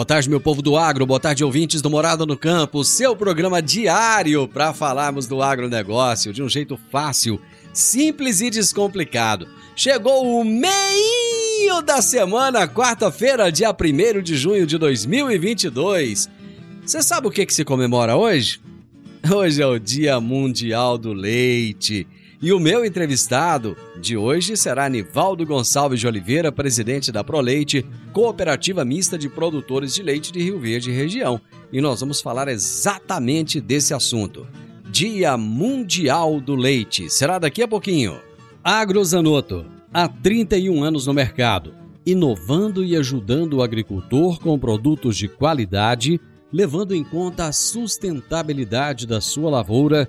Boa tarde, meu povo do agro, boa tarde, ouvintes do Morada no Campo, seu programa diário para falarmos do agronegócio de um jeito fácil, simples e descomplicado. Chegou o meio da semana, quarta-feira, dia 1 de junho de 2022. Você sabe o que, que se comemora hoje? Hoje é o Dia Mundial do Leite. E o meu entrevistado de hoje será Nivaldo Gonçalves de Oliveira, presidente da Proleite, cooperativa mista de produtores de leite de Rio Verde região. E nós vamos falar exatamente desse assunto. Dia Mundial do Leite. Será daqui a pouquinho. Agrozanoto, há 31 anos no mercado, inovando e ajudando o agricultor com produtos de qualidade, levando em conta a sustentabilidade da sua lavoura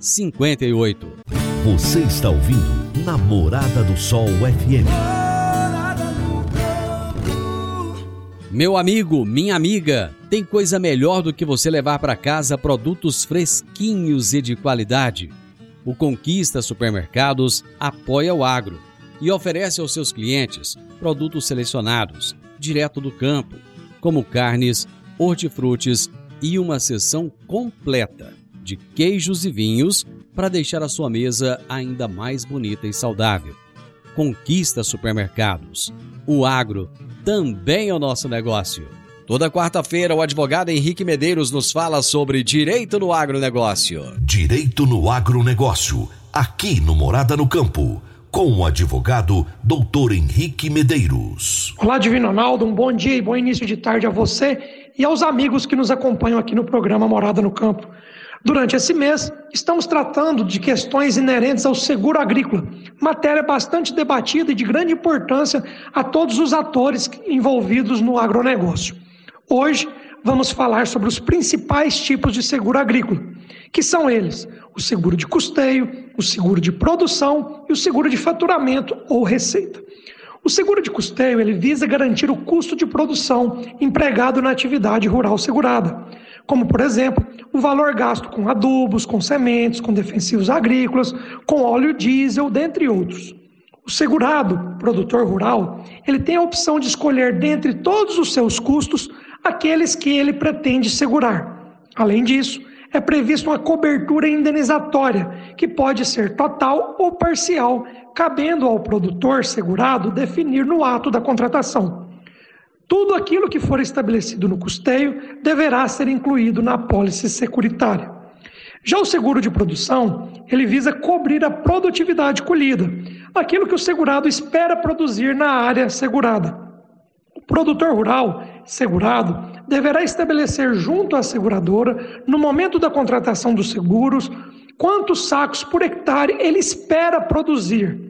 58. Você está ouvindo Namorada do Sol FM. Meu amigo, minha amiga, tem coisa melhor do que você levar para casa produtos fresquinhos e de qualidade. O Conquista Supermercados apoia o agro e oferece aos seus clientes produtos selecionados, direto do campo, como carnes, hortifrutis e uma seção completa de queijos e vinhos para deixar a sua mesa ainda mais bonita e saudável. Conquista supermercados. O agro também é o nosso negócio. Toda quarta-feira, o advogado Henrique Medeiros nos fala sobre direito no agronegócio. Direito no agronegócio, aqui no Morada no Campo, com o advogado Dr. Henrique Medeiros. Olá, Divino Ronaldo, um bom dia e bom início de tarde a você e aos amigos que nos acompanham aqui no programa Morada no Campo. Durante esse mês, estamos tratando de questões inerentes ao seguro agrícola, matéria bastante debatida e de grande importância a todos os atores envolvidos no agronegócio. Hoje, vamos falar sobre os principais tipos de seguro agrícola, que são eles: o seguro de custeio, o seguro de produção e o seguro de faturamento ou receita. O seguro de custeio ele visa garantir o custo de produção empregado na atividade rural segurada como, por exemplo, o valor gasto com adubos, com sementes, com defensivos agrícolas, com óleo diesel, dentre outros. O segurado, produtor rural, ele tem a opção de escolher dentre todos os seus custos aqueles que ele pretende segurar. Além disso, é prevista uma cobertura indenizatória, que pode ser total ou parcial, cabendo ao produtor segurado definir no ato da contratação. Tudo aquilo que for estabelecido no custeio deverá ser incluído na apólice securitária. Já o seguro de produção, ele visa cobrir a produtividade colhida, aquilo que o segurado espera produzir na área segurada. O produtor rural segurado deverá estabelecer junto à seguradora, no momento da contratação dos seguros, quantos sacos por hectare ele espera produzir.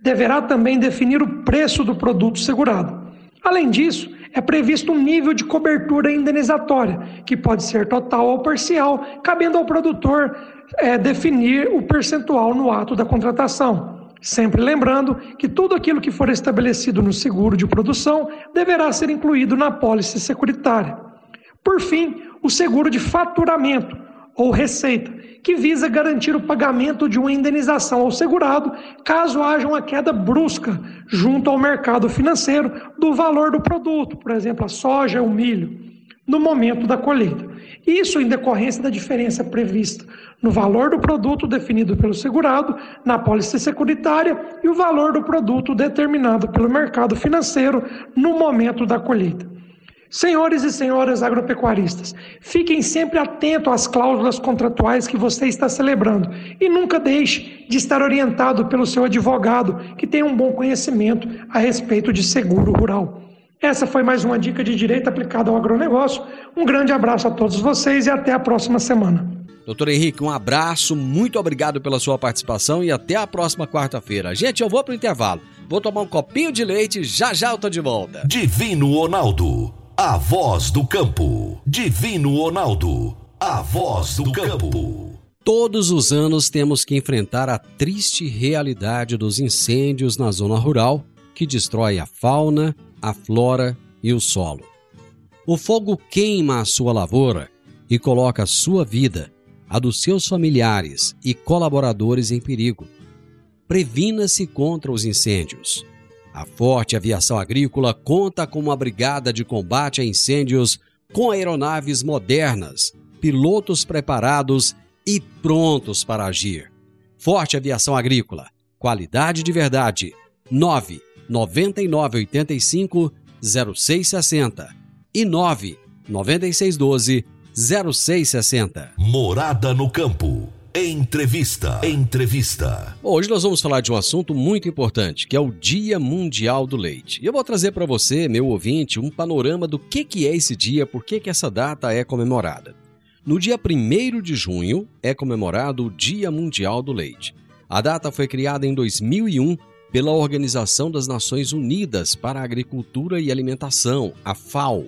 Deverá também definir o preço do produto segurado. Além disso, é previsto um nível de cobertura indenizatória, que pode ser total ou parcial, cabendo ao produtor é, definir o percentual no ato da contratação. Sempre lembrando que tudo aquilo que for estabelecido no seguro de produção deverá ser incluído na pólice securitária. Por fim, o seguro de faturamento, ou receita, que visa garantir o pagamento de uma indenização ao segurado caso haja uma queda brusca junto ao mercado financeiro do valor do produto, por exemplo, a soja o milho, no momento da colheita. Isso em decorrência da diferença prevista no valor do produto definido pelo segurado na pólice securitária e o valor do produto determinado pelo mercado financeiro no momento da colheita. Senhores e senhoras agropecuaristas, fiquem sempre atentos às cláusulas contratuais que você está celebrando e nunca deixe de estar orientado pelo seu advogado que tem um bom conhecimento a respeito de seguro rural. Essa foi mais uma dica de direito aplicado ao agronegócio. Um grande abraço a todos vocês e até a próxima semana. Doutor Henrique, um abraço, muito obrigado pela sua participação e até a próxima quarta-feira. Gente, eu vou para o intervalo. Vou tomar um copinho de leite, já já eu tô de volta. Divino Ronaldo a voz do campo. Divino Ronaldo. A voz do campo. Todos os anos temos que enfrentar a triste realidade dos incêndios na zona rural que destrói a fauna, a flora e o solo. O fogo queima a sua lavoura e coloca a sua vida, a dos seus familiares e colaboradores em perigo. Previna-se contra os incêndios. A Forte Aviação Agrícola conta com uma brigada de combate a incêndios com aeronaves modernas, pilotos preparados e prontos para agir. Forte Aviação Agrícola, qualidade de verdade. 9 9985 0660 e 9 9612 0660. Morada no campo. Entrevista. Entrevista. Hoje nós vamos falar de um assunto muito importante, que é o Dia Mundial do Leite. E eu vou trazer para você, meu ouvinte, um panorama do que, que é esse dia, por que, que essa data é comemorada. No dia 1 de junho é comemorado o Dia Mundial do Leite. A data foi criada em 2001 pela Organização das Nações Unidas para a Agricultura e Alimentação, a FAO,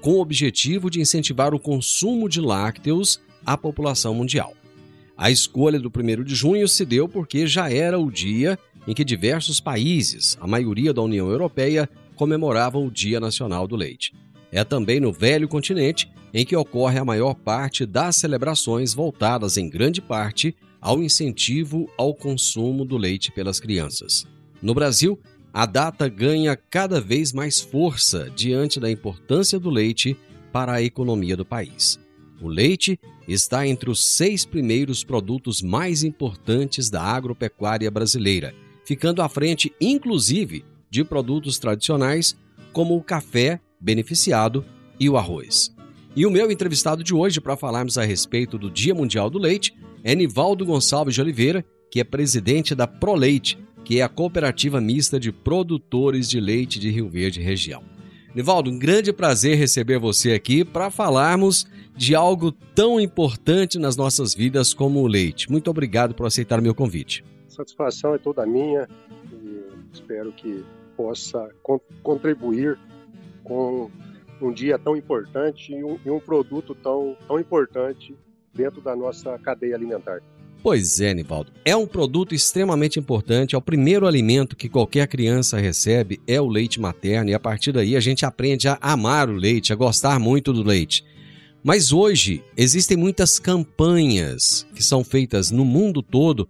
com o objetivo de incentivar o consumo de lácteos à população mundial. A escolha do 1 de junho se deu porque já era o dia em que diversos países, a maioria da União Europeia, comemoravam o Dia Nacional do Leite. É também no velho continente em que ocorre a maior parte das celebrações voltadas em grande parte ao incentivo ao consumo do leite pelas crianças. No Brasil, a data ganha cada vez mais força diante da importância do leite para a economia do país. O leite está entre os seis primeiros produtos mais importantes da agropecuária brasileira, ficando à frente, inclusive, de produtos tradicionais como o café beneficiado e o arroz. E o meu entrevistado de hoje para falarmos a respeito do Dia Mundial do Leite é Nivaldo Gonçalves de Oliveira, que é presidente da ProLeite, que é a cooperativa mista de produtores de leite de Rio Verde região. Nivaldo, um grande prazer receber você aqui para falarmos de algo tão importante nas nossas vidas como o leite. Muito obrigado por aceitar o meu convite. A satisfação é toda minha e espero que possa contribuir com um dia tão importante e um, e um produto tão, tão importante dentro da nossa cadeia alimentar. Pois é, Nivaldo. É um produto extremamente importante. É o primeiro alimento que qualquer criança recebe é o leite materno e a partir daí a gente aprende a amar o leite, a gostar muito do leite. Mas hoje existem muitas campanhas que são feitas no mundo todo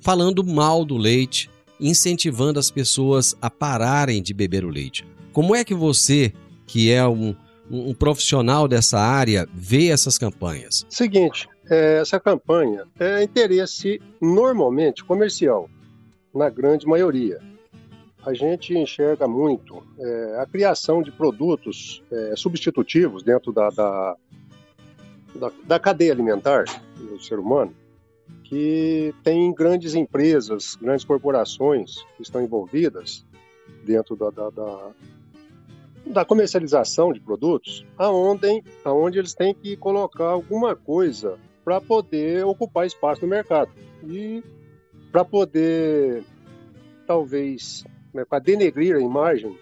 falando mal do leite, incentivando as pessoas a pararem de beber o leite. Como é que você, que é um, um profissional dessa área, vê essas campanhas? Seguinte, é, essa campanha é interesse normalmente comercial, na grande maioria. A gente enxerga muito é, a criação de produtos é, substitutivos dentro da, da, da, da, cadeia alimentar do ser humano, que tem grandes empresas, grandes corporações que estão envolvidas dentro da, da, da da comercialização de produtos, aonde, aonde eles têm que colocar alguma coisa para poder ocupar espaço no mercado e para poder talvez né, para denegrir a imagem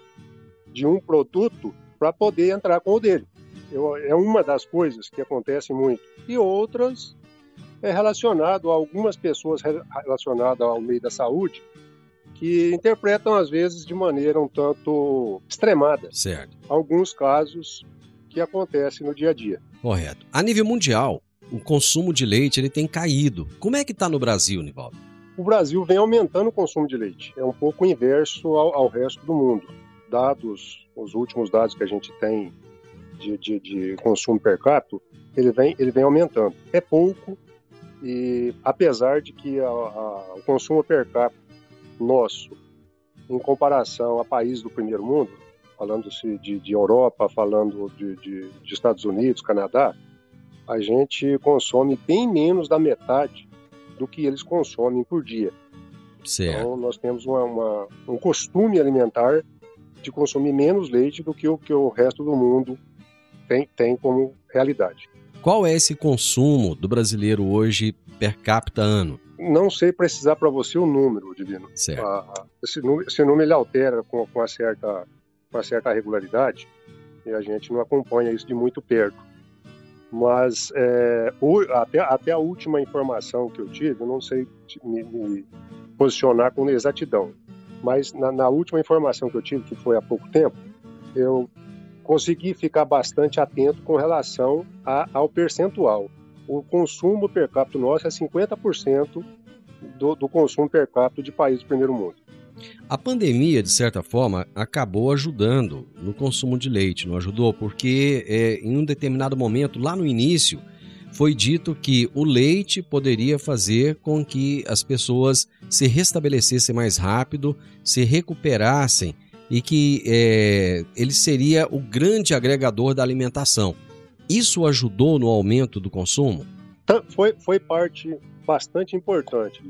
de um produto para poder entrar com o dele. Eu, é uma das coisas que acontece muito. E outras é relacionado a algumas pessoas relacionadas ao meio da saúde que interpretam às vezes de maneira um tanto extremada. Certo. Alguns casos que acontecem no dia a dia. Correto. A nível mundial, o consumo de leite ele tem caído. Como é que está no Brasil, Nivaldo? O Brasil vem aumentando o consumo de leite. É um pouco inverso ao, ao resto do mundo. Dados, os últimos dados que a gente tem de, de, de consumo per capita, ele vem, ele vem aumentando. É pouco, e apesar de que a, a, o consumo per capita nosso, em comparação a países do primeiro mundo, falando-se de, de, Europa, falando de, de, de, Estados Unidos, Canadá, a gente consome bem menos da metade do que eles consomem por dia. Certo. Então, nós temos uma, uma, um costume alimentar de consumir menos leite do que o que o resto do mundo tem, tem como realidade. Qual é esse consumo do brasileiro hoje per capita ano? Não sei precisar para você o número, Divino. Certo. Ah, esse, número, esse número ele altera com, com, uma certa, com uma certa regularidade e a gente não acompanha isso de muito perto. Mas é, o, até, até a última informação que eu tive, eu não sei me, me posicionar com exatidão, mas na, na última informação que eu tive, que foi há pouco tempo, eu consegui ficar bastante atento com relação a, ao percentual. O consumo per capita nosso é 50% do, do consumo per capita de países do primeiro mundo. A pandemia, de certa forma, acabou ajudando no consumo de leite, não ajudou? Porque é, em um determinado momento, lá no início, foi dito que o leite poderia fazer com que as pessoas se restabelecessem mais rápido, se recuperassem e que é, ele seria o grande agregador da alimentação. Isso ajudou no aumento do consumo? Tá, foi, foi parte bastante importante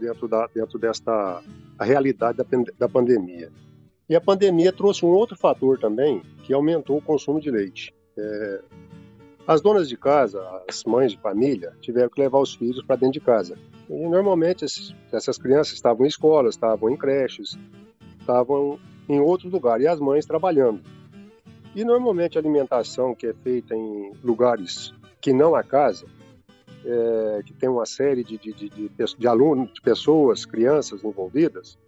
dentro, da, dentro desta realidade da, da pandemia. E a pandemia trouxe um outro fator também, que aumentou o consumo de leite. É, as donas de casa, as mães de família, tiveram que levar os filhos para dentro de casa. E normalmente essas crianças estavam em escolas, estavam em creches, estavam em outro lugar, e as mães trabalhando. E normalmente a alimentação que é feita em lugares que não a casa, é, que tem uma série de, de, de, de, de alunos, de pessoas, crianças envolvidas,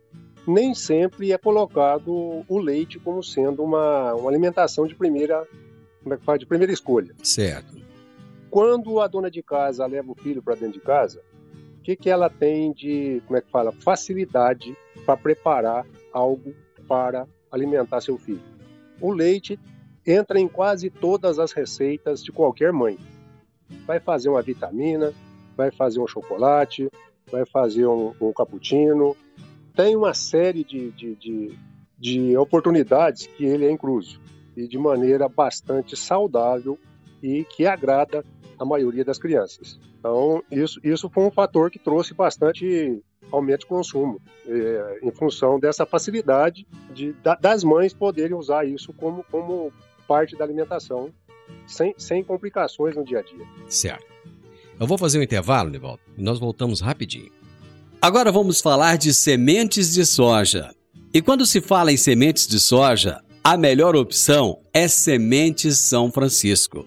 nem sempre é colocado o leite como sendo uma, uma alimentação de primeira, como é que fala, de primeira escolha. Certo. Quando a dona de casa leva o filho para dentro de casa, o que, que ela tem de, como é que fala, facilidade para preparar algo para alimentar seu filho. O leite entra em quase todas as receitas de qualquer mãe. Vai fazer uma vitamina, vai fazer um chocolate, vai fazer um, um cappuccino. Tem uma série de, de, de, de oportunidades que ele é incluso e de maneira bastante saudável e que agrada a maioria das crianças. Então, isso, isso foi um fator que trouxe bastante aumento de consumo, é, em função dessa facilidade de, da, das mães poderem usar isso como, como parte da alimentação, sem, sem complicações no dia a dia. Certo. Eu vou fazer um intervalo, Nivaldo, e nós voltamos rapidinho. Agora vamos falar de sementes de soja. E quando se fala em sementes de soja, a melhor opção é Sementes São Francisco.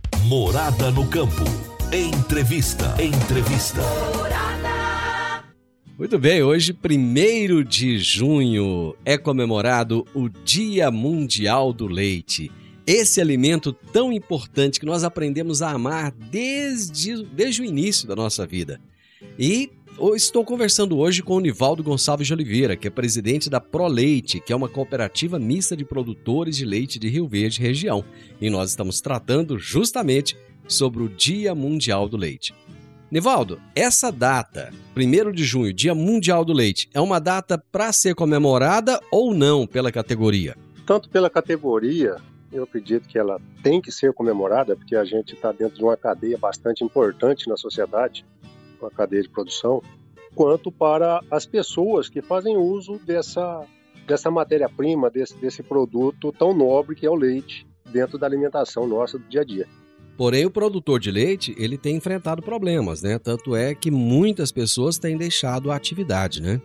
Morada no campo. Entrevista. Entrevista. Muito bem, hoje, 1 de junho, é comemorado o Dia Mundial do Leite. Esse alimento tão importante que nós aprendemos a amar desde, desde o início da nossa vida. E estou conversando hoje com o Nivaldo Gonçalves de Oliveira, que é presidente da ProLeite, que é uma cooperativa mista de produtores de leite de Rio Verde região. E nós estamos tratando justamente sobre o Dia Mundial do Leite. Nivaldo, essa data, 1 de junho, Dia Mundial do Leite, é uma data para ser comemorada ou não pela categoria? Tanto pela categoria, eu acredito que ela tem que ser comemorada, porque a gente está dentro de uma cadeia bastante importante na sociedade, uma cadeia de produção, quanto para as pessoas que fazem uso dessa, dessa matéria-prima, desse, desse produto tão nobre que é o leite, dentro da alimentação nossa do dia a dia. Porém, o produtor de leite, ele tem enfrentado problemas, né? Tanto é que muitas pessoas têm deixado a atividade, né?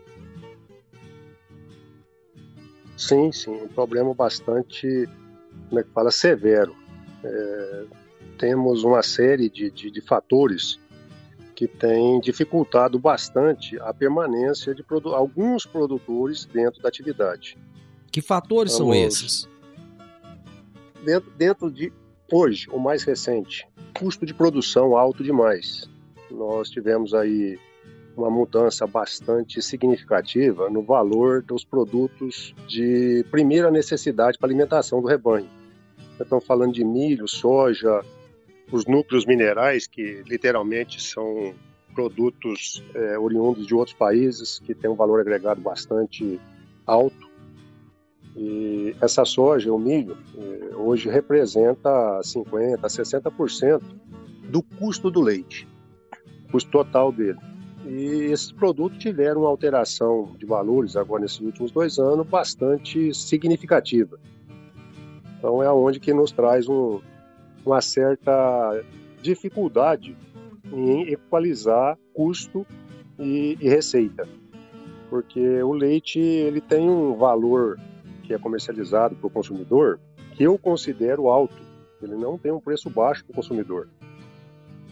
Sim, sim, um problema bastante, como é que fala, severo. É, temos uma série de, de, de fatores que têm dificultado bastante a permanência de produ alguns produtores dentro da atividade. Que fatores Vamos, são esses? Dentro, dentro de Hoje, o mais recente, custo de produção alto demais. Nós tivemos aí uma mudança bastante significativa no valor dos produtos de primeira necessidade para alimentação do rebanho. Estamos falando de milho, soja, os núcleos minerais, que literalmente são produtos é, oriundos de outros países, que têm um valor agregado bastante alto. E essa soja, o milho, eh, hoje representa 50%, 60% do custo do leite, custo total dele. E esses produtos tiveram uma alteração de valores agora nesses últimos dois anos bastante significativa. Então é onde que nos traz um, uma certa dificuldade em equalizar custo e, e receita, porque o leite ele tem um valor que é comercializado para o consumidor, que eu considero alto. Ele não tem um preço baixo para o consumidor.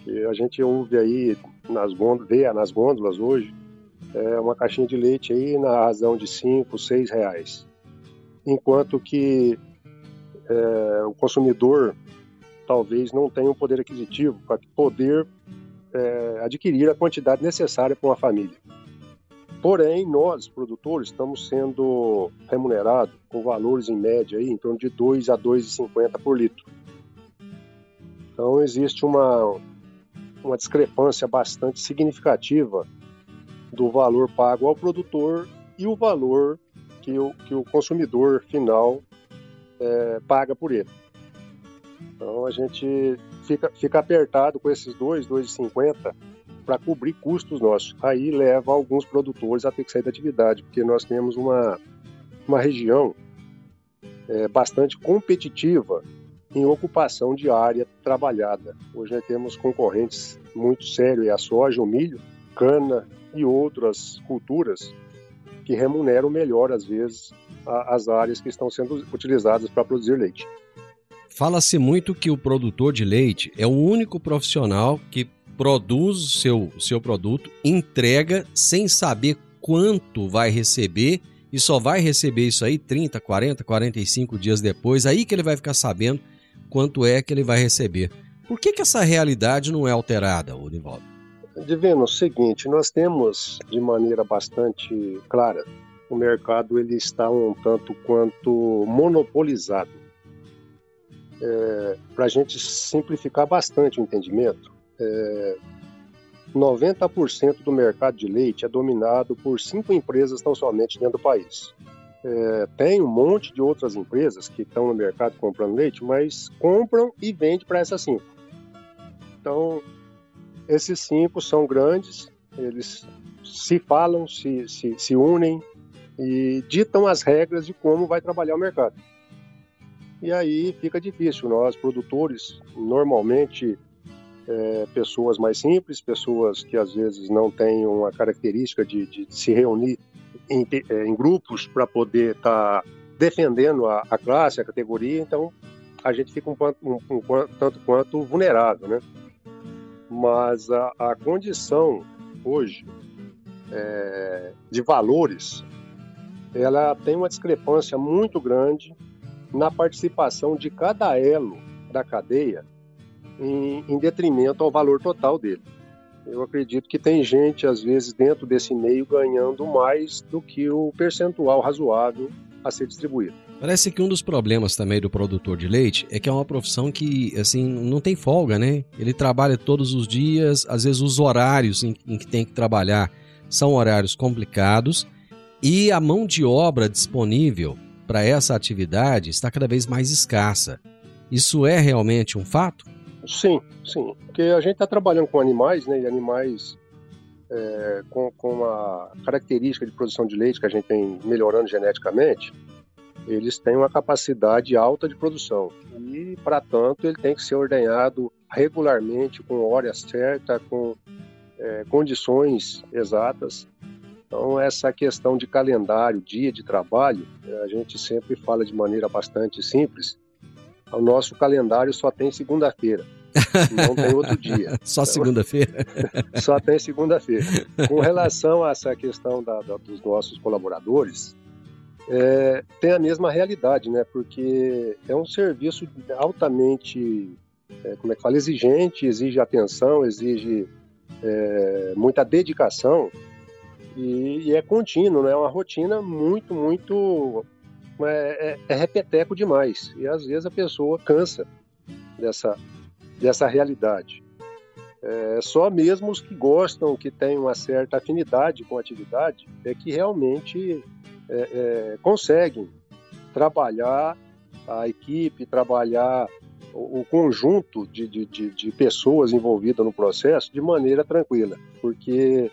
Que a gente ouve aí nas gôndolas, vê nas gôndolas hoje, é uma caixinha de leite aí na razão de 5, 6 reais. Enquanto que é, o consumidor talvez não tenha um poder aquisitivo para poder é, adquirir a quantidade necessária para uma família. Porém, nós, produtores, estamos sendo remunerados com valores em média aí, em torno de 2 a 2,50 por litro. Então, existe uma, uma discrepância bastante significativa do valor pago ao produtor e o valor que o, que o consumidor final é, paga por ele. Então, a gente fica, fica apertado com esses 2, 2,50 para cobrir custos nossos. Aí leva alguns produtores a ter que sair da atividade, porque nós temos uma, uma região é, bastante competitiva em ocupação de área trabalhada. Hoje nós temos concorrentes muito sérios, é a soja, o milho, cana e outras culturas que remuneram melhor, às vezes, a, as áreas que estão sendo utilizadas para produzir leite. Fala-se muito que o produtor de leite é o único profissional que produz o seu, seu produto, entrega sem saber quanto vai receber e só vai receber isso aí 30, 40, 45 dias depois, aí que ele vai ficar sabendo quanto é que ele vai receber. Por que, que essa realidade não é alterada, Nivaldo? Divino, o seguinte, nós temos de maneira bastante clara, o mercado ele está um tanto quanto monopolizado. É, Para a gente simplificar bastante o entendimento, é, 90% do mercado de leite é dominado por cinco empresas tão somente dentro do país. É, tem um monte de outras empresas que estão no mercado comprando leite, mas compram e vendem para essas cinco. Então, esses cinco são grandes, eles se falam, se, se, se unem e ditam as regras de como vai trabalhar o mercado. E aí fica difícil. Nós, produtores, normalmente é, pessoas mais simples, pessoas que às vezes não têm uma característica de, de se reunir em, é, em grupos para poder estar tá defendendo a, a, classe, a categoria, então a gente fica um, um, um, um tanto quanto vulnerável, né? Mas a, a condição hoje é, de valores, ela tem uma discrepância muito grande na participação de cada elo da cadeia em, em detrimento ao valor total dele. Eu acredito que tem gente, às vezes, dentro desse meio ganhando mais do que o percentual razoável a ser distribuído. Parece que um dos problemas também do produtor de leite é que é uma profissão que, assim, não tem folga, né? Ele trabalha todos os dias, às vezes os horários em, em que tem que trabalhar são horários complicados e a mão de obra disponível para essa atividade está cada vez mais escassa. Isso é realmente um fato? Sim, sim. Porque a gente está trabalhando com animais, né? E animais é, com, com a característica de produção de leite que a gente tem melhorando geneticamente, eles têm uma capacidade alta de produção. E, para tanto, ele tem que ser ordenhado regularmente, com hora certa, com é, condições exatas. Então, essa questão de calendário, dia de trabalho, a gente sempre fala de maneira bastante simples. O nosso calendário só tem segunda-feira. Não tem outro dia. Só então, segunda-feira? só tem segunda-feira. Com relação a essa questão da, da, dos nossos colaboradores, é, tem a mesma realidade, né? Porque é um serviço altamente, é, como é que fala, exigente, exige atenção, exige é, muita dedicação e, e, é contínuo, né? É uma rotina muito, muito é, é, é repeteco demais e às vezes a pessoa cansa dessa dessa realidade. É, só mesmo os que gostam, que têm uma certa afinidade com a atividade, é que realmente é, é, conseguem trabalhar a equipe, trabalhar o, conjunto de, de, de, de, pessoas envolvidas no processo de maneira tranquila, porque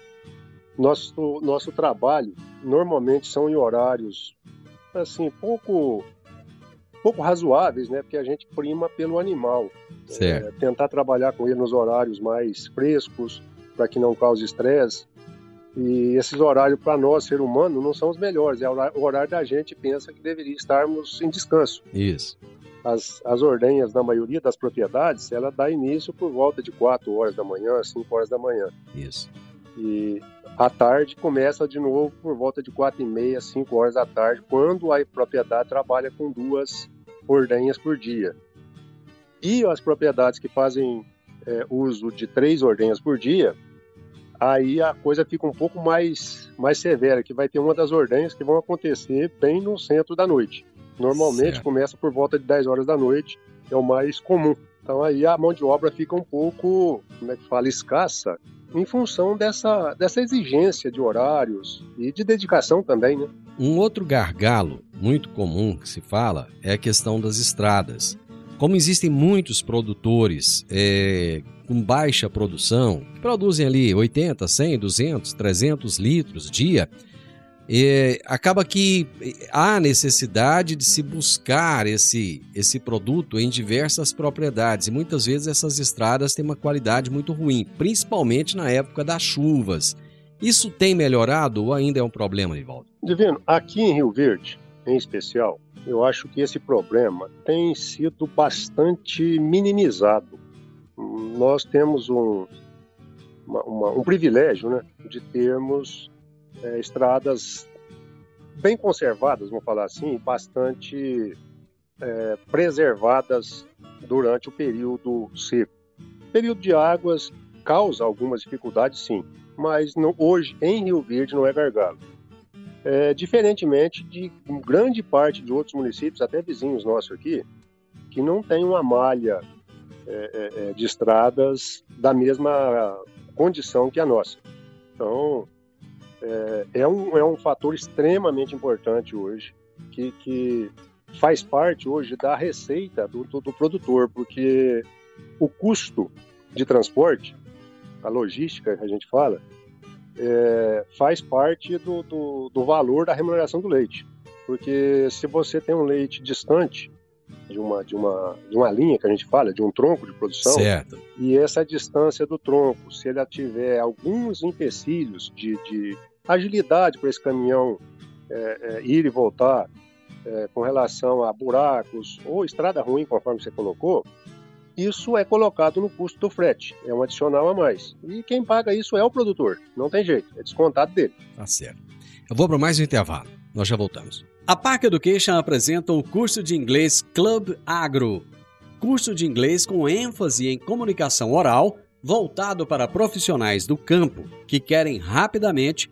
nosso, nosso trabalho normalmente são em horários assim pouco pouco razoáveis, né? Porque a gente prima pelo animal. É, tentar trabalhar com ele nos horários mais frescos, para que não cause estresse. E esses horários, para nós, ser humano, não são os melhores. É o horário da gente pensa que deveria estarmos em descanso. Isso. As, as ordenhas, na maioria das propriedades, ela dá início por volta de 4 horas da manhã, 5 horas da manhã. Isso. E à tarde começa de novo por volta de 4 e meia, 5 horas da tarde, quando a propriedade trabalha com duas ordenhas por dia. E as propriedades que fazem é, uso de três ordenhas por dia, aí a coisa fica um pouco mais, mais severa, que vai ter uma das ordenhas que vão acontecer bem no centro da noite. Normalmente certo. começa por volta de 10 horas da noite, é o mais comum. Então aí a mão de obra fica um pouco, como é que fala, escassa, em função dessa, dessa exigência de horários e de dedicação também, né? Um outro gargalo muito comum que se fala é a questão das estradas. Como existem muitos produtores é, com baixa produção, que produzem ali 80, 100, 200, 300 litros dia, acaba que há necessidade de se buscar esse, esse produto em diversas propriedades e muitas vezes essas estradas têm uma qualidade muito ruim, principalmente na época das chuvas. Isso tem melhorado ou ainda é um problema, Nivaldo? Divino, aqui em Rio Verde, em especial, eu acho que esse problema tem sido bastante minimizado. Nós temos um, uma, uma, um privilégio né, de termos é, estradas bem conservadas, vamos falar assim, bastante é, preservadas durante o período seco. Período de águas causa algumas dificuldades, sim, mas hoje em Rio Verde não é gargalo. É, diferentemente de grande parte de outros municípios, até vizinhos nossos aqui, que não tem uma malha é, é, é, de estradas da mesma condição que a nossa. Então, é, é, um, é um fator extremamente importante hoje, que, que faz parte hoje da receita do, do, do produtor, porque o custo de transporte, a logística que a gente fala, é, faz parte do, do, do, valor da remuneração do leite. Porque se você tem um leite distante de uma, de, uma, de uma linha que a gente fala, de um tronco de produção, certo. e essa distância do tronco, se ela tiver alguns empecilhos de, de agilidade para esse caminhão é, é, ir e voltar, é, com relação a buracos ou estrada ruim, conforme você colocou, isso é colocado no custo do frete, é um adicional a mais. E quem paga isso é o produtor, não tem jeito, é descontado dele. Tá certo. Eu vou para mais um intervalo, nós já voltamos. A Park Education apresenta o curso de inglês Club Agro, curso de inglês com ênfase em comunicação oral, voltado para profissionais do campo que querem rapidamente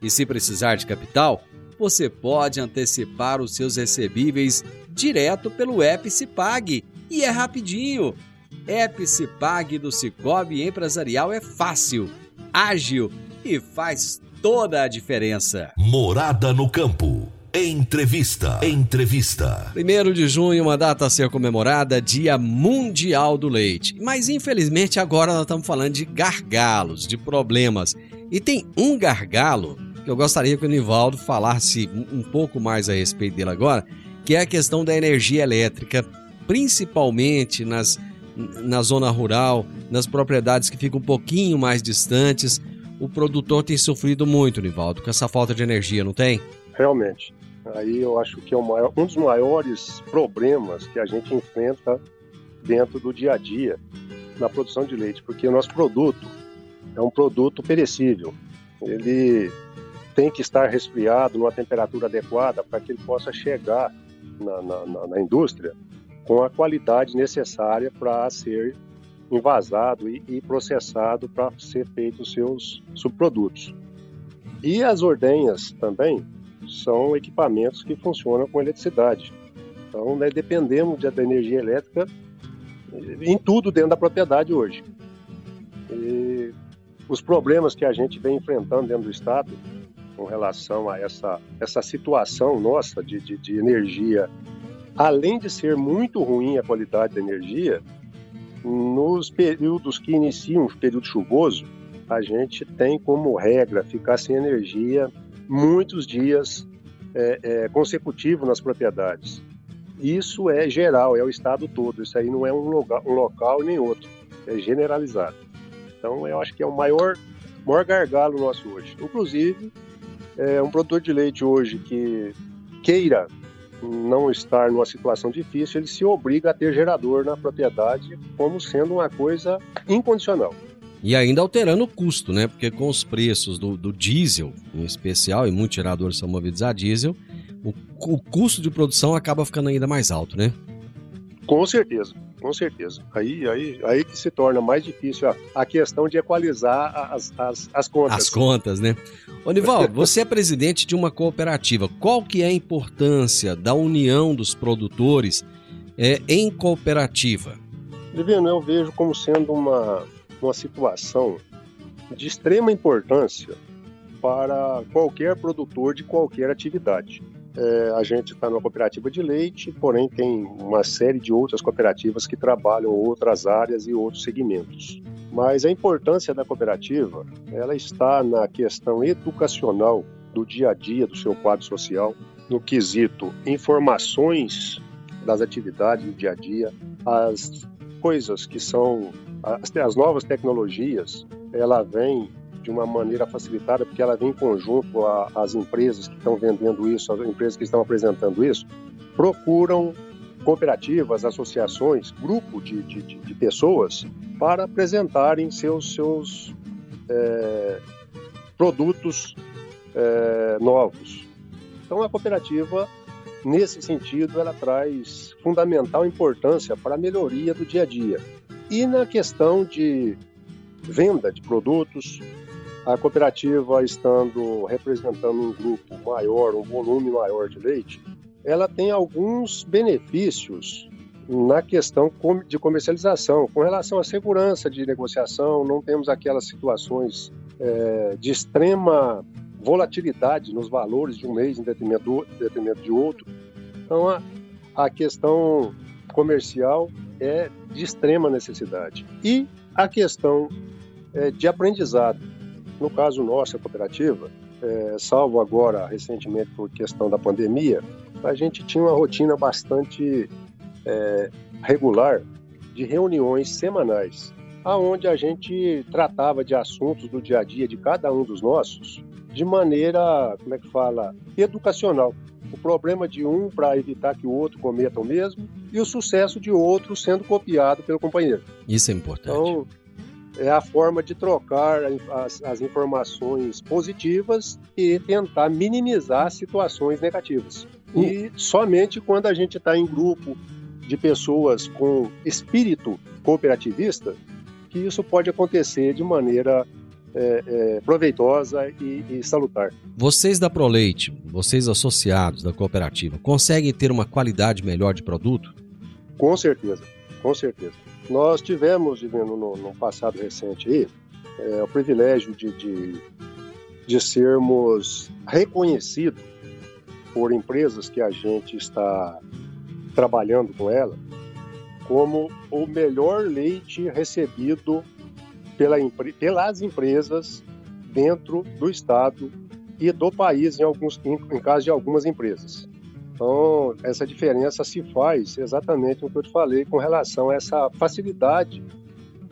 E se precisar de capital, você pode antecipar os seus recebíveis direto pelo Epicipag e é rapidinho. Epicipag do Cicobi Empresarial é fácil, ágil e faz toda a diferença. Morada no campo. Entrevista. Entrevista. 1 de junho, uma data a ser comemorada, Dia Mundial do Leite. Mas infelizmente agora nós estamos falando de gargalos, de problemas. E tem um gargalo eu gostaria que o Nivaldo falasse um pouco mais a respeito dele agora, que é a questão da energia elétrica, principalmente nas, na zona rural, nas propriedades que ficam um pouquinho mais distantes o produtor tem sofrido muito, Nivaldo, com essa falta de energia, não tem? Realmente. Aí eu acho que é maior, um dos maiores problemas que a gente enfrenta dentro do dia a dia na produção de leite, porque o nosso produto é um produto perecível. Ele tem que estar resfriado numa temperatura adequada para que ele possa chegar na, na, na indústria com a qualidade necessária para ser envasado e, e processado para ser feito os seus subprodutos. E as ordenhas também são equipamentos que funcionam com eletricidade. Então, dependemos da energia elétrica em tudo dentro da propriedade hoje. E os problemas que a gente vem enfrentando dentro do Estado com relação a essa, essa situação nossa de, de, de energia, além de ser muito ruim a qualidade da energia, nos períodos que iniciam o período chuvoso, a gente tem como regra ficar sem energia muitos dias é, é, consecutivos nas propriedades. Isso é geral, é o estado todo. Isso aí não é um local, um local nem outro, é generalizado. Então, eu acho que é o maior, maior gargalo nosso hoje. Inclusive, é, um produtor de leite hoje que queira não estar numa situação difícil, ele se obriga a ter gerador na propriedade como sendo uma coisa incondicional. E ainda alterando o custo, né? Porque com os preços do, do diesel, em especial, e muitos geradores são movidos a diesel, o, o custo de produção acaba ficando ainda mais alto, né? Com certeza, com certeza. Aí, aí, aí que se torna mais difícil a, a questão de equalizar as, as, as contas. As contas, né? Onival, você é presidente de uma cooperativa. Qual que é a importância da união dos produtores é, em cooperativa? Divino, eu vejo como sendo uma, uma situação de extrema importância para qualquer produtor de qualquer atividade. É, a gente está numa cooperativa de leite, porém tem uma série de outras cooperativas que trabalham outras áreas e outros segmentos. Mas a importância da cooperativa, ela está na questão educacional do dia a dia do seu quadro social, no quesito informações das atividades do dia a dia, as coisas que são as, as novas tecnologias, ela vem de uma maneira facilitada, porque ela vem em conjunto às empresas que estão vendendo isso, as empresas que estão apresentando isso, procuram cooperativas, associações, grupo de, de, de pessoas para apresentarem seus, seus é, produtos é, novos. Então, a cooperativa, nesse sentido, ela traz fundamental importância para a melhoria do dia a dia. E na questão de venda de produtos, a cooperativa estando representando um grupo maior, um volume maior de leite, ela tem alguns benefícios na questão de comercialização. Com relação à segurança de negociação, não temos aquelas situações é, de extrema volatilidade nos valores de um mês em detrimento, detrimento de outro. Então, a, a questão comercial é de extrema necessidade. E a questão é, de aprendizado. No caso nosso, a cooperativa, é, salvo agora recentemente por questão da pandemia, a gente tinha uma rotina bastante é, regular de reuniões semanais, aonde a gente tratava de assuntos do dia a dia de cada um dos nossos de maneira, como é que fala, educacional. O problema de um para evitar que o outro cometa o mesmo e o sucesso de outro sendo copiado pelo companheiro. Isso é importante. Então, é a forma de trocar as, as informações positivas e tentar minimizar situações negativas. E somente quando a gente está em grupo de pessoas com espírito cooperativista que isso pode acontecer de maneira é, é, proveitosa e, e, salutar. Vocês da Proleite, vocês associados da cooperativa, conseguem ter uma qualidade melhor de produto? Com certeza, com certeza. Nós tivemos, no, no passado recente aí, é, o privilégio de, de, de sermos reconhecidos por empresas que a gente está trabalhando com ela como o melhor leite recebido pela, pelas empresas dentro do estado e do país em alguns em, em caso de algumas empresas. Então, essa diferença se faz exatamente o que eu te falei com relação a essa facilidade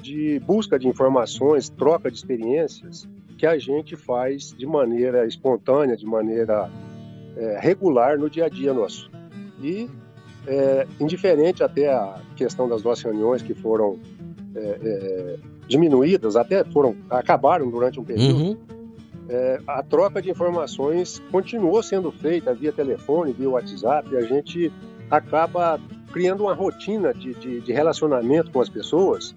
de busca de informações, troca de experiências que a gente faz de maneira espontânea, de maneira é, regular no dia a dia nosso. E, é, indiferente até a questão das nossas reuniões que foram é, é diminuídas, até foram acabaram durante um período. Uhum é, a troca de informações continuou sendo feita via telefone, via WhatsApp, e a gente acaba criando uma rotina de, de, de, relacionamento com as pessoas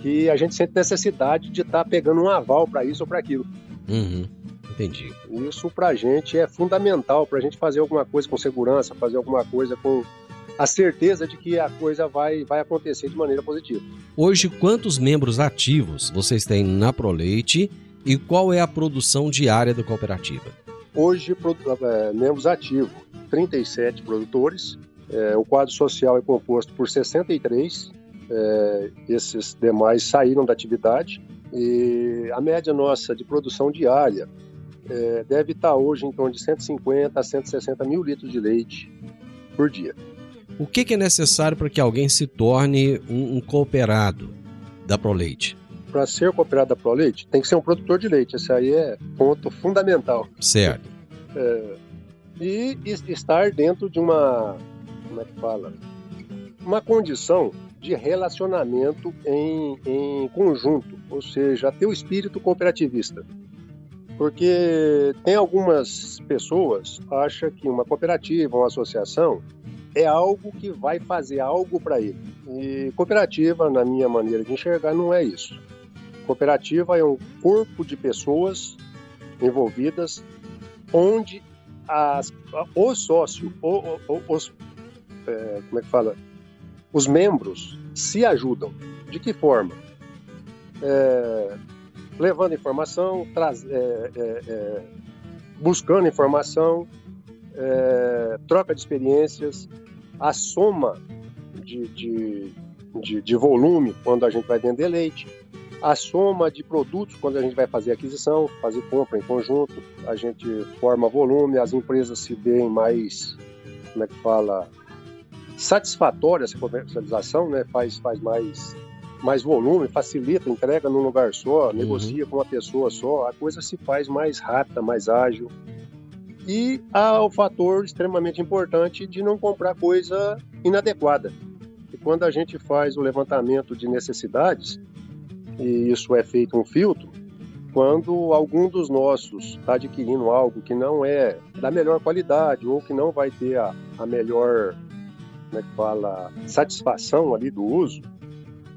que a gente sente necessidade de estar tá pegando um aval para isso ou para aquilo. Uhum. Entendi. Isso para a gente é fundamental, para a gente fazer alguma coisa com segurança, fazer alguma coisa com a certeza de que a coisa vai, vai acontecer de maneira positiva. Hoje, quantos membros ativos vocês têm na Proleite e qual é a produção diária da cooperativa? Hoje, é, membros ativos, 37 produtores. É, o quadro social é composto por 63. É, esses demais saíram da atividade. E a média nossa de produção diária é, deve estar hoje em torno de 150 a 160 mil litros de leite por dia. O que, que é necessário para que alguém se torne um, um cooperado da ProLeite? Para ser cooperado da ProLeite, tem que ser um produtor de leite. Esse aí é ponto fundamental. Certo. É, e estar dentro de uma, como é que fala? Uma condição de relacionamento em, em conjunto, ou seja, ter o espírito cooperativista. Porque tem algumas pessoas que acham que uma cooperativa, uma associação, é algo que vai fazer algo para ele. E cooperativa, na minha maneira de enxergar, não é isso. Cooperativa é um corpo de pessoas envolvidas onde as, o sócio, o, o, os, é, como é que fala? Os membros se ajudam. De que forma? É, levando informação, traz, é, é, é buscando informação, é, troca de experiências, a soma de, de, de, de volume quando a gente vai vender leite, a soma de produtos quando a gente vai fazer aquisição, fazer compra em conjunto, a gente forma volume, as empresas se veem mais, como é que fala, satisfatória essa comercialização, né? Faz, faz mais, mais volume, facilita a entrega num lugar só, uhum. negocia com uma pessoa só, a coisa se faz mais rápida, mais ágil. E há o fator extremamente importante de não comprar coisa inadequada. E quando a gente faz o levantamento de necessidades, e isso é feito um filtro, quando algum dos nossos está adquirindo algo que não é da melhor qualidade ou que não vai ter a, a melhor, como é que fala, satisfação ali do uso,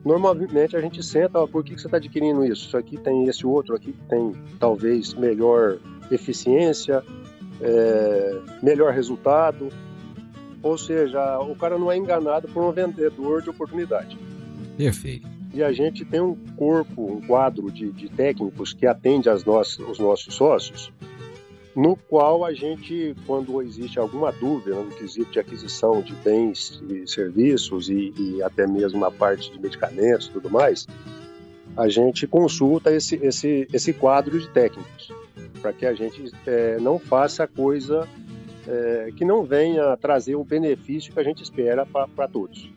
normalmente a gente senta, por que, que você está adquirindo isso? Isso aqui tem esse outro aqui que tem talvez melhor eficiência, é, melhor resultado. Ou seja, o cara não é enganado por um vendedor de oportunidade. Perfeito e a gente tem um corpo, um quadro de, de técnicos que atende as nossas, os nossos sócios, no qual a gente, quando existe alguma dúvida no quesito de aquisição de bens e serviços e, e até mesmo a parte de medicamentos e tudo mais, a gente consulta esse, esse, esse quadro de técnicos, para que a gente é, não faça coisa é, que não venha trazer o benefício que a gente espera para todos.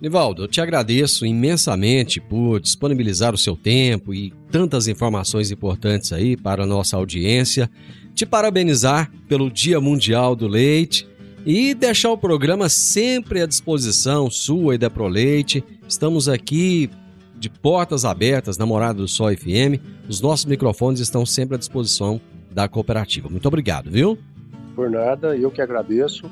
Nivaldo, eu te agradeço imensamente por disponibilizar o seu tempo e tantas informações importantes aí para a nossa audiência. Te parabenizar pelo Dia Mundial do Leite e deixar o programa sempre à disposição sua e da ProLeite. Estamos aqui de portas abertas na Morada do Sol FM. Os nossos microfones estão sempre à disposição da cooperativa. Muito obrigado, viu? Por nada, eu que agradeço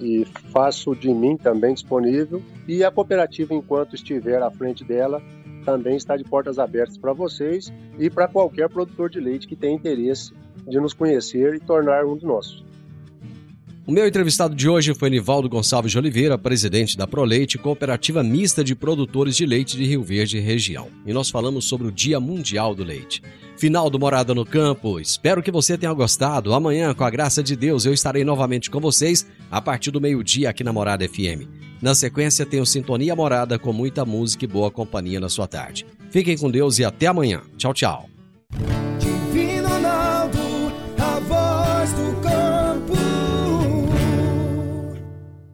e faço de mim também disponível. E a cooperativa, enquanto estiver à frente dela, também está de portas abertas para vocês e para qualquer produtor de leite que tenha interesse de nos conhecer e tornar um de nossos. O meu entrevistado de hoje foi Nivaldo Gonçalves de Oliveira, presidente da ProLeite, cooperativa mista de produtores de leite de Rio Verde região. E nós falamos sobre o Dia Mundial do Leite. Final do Morada no Campo. Espero que você tenha gostado. Amanhã, com a graça de Deus, eu estarei novamente com vocês a partir do meio-dia aqui na Morada FM. Na sequência, tenho Sintonia Morada com muita música e boa companhia na sua tarde. Fiquem com Deus e até amanhã. Tchau, tchau.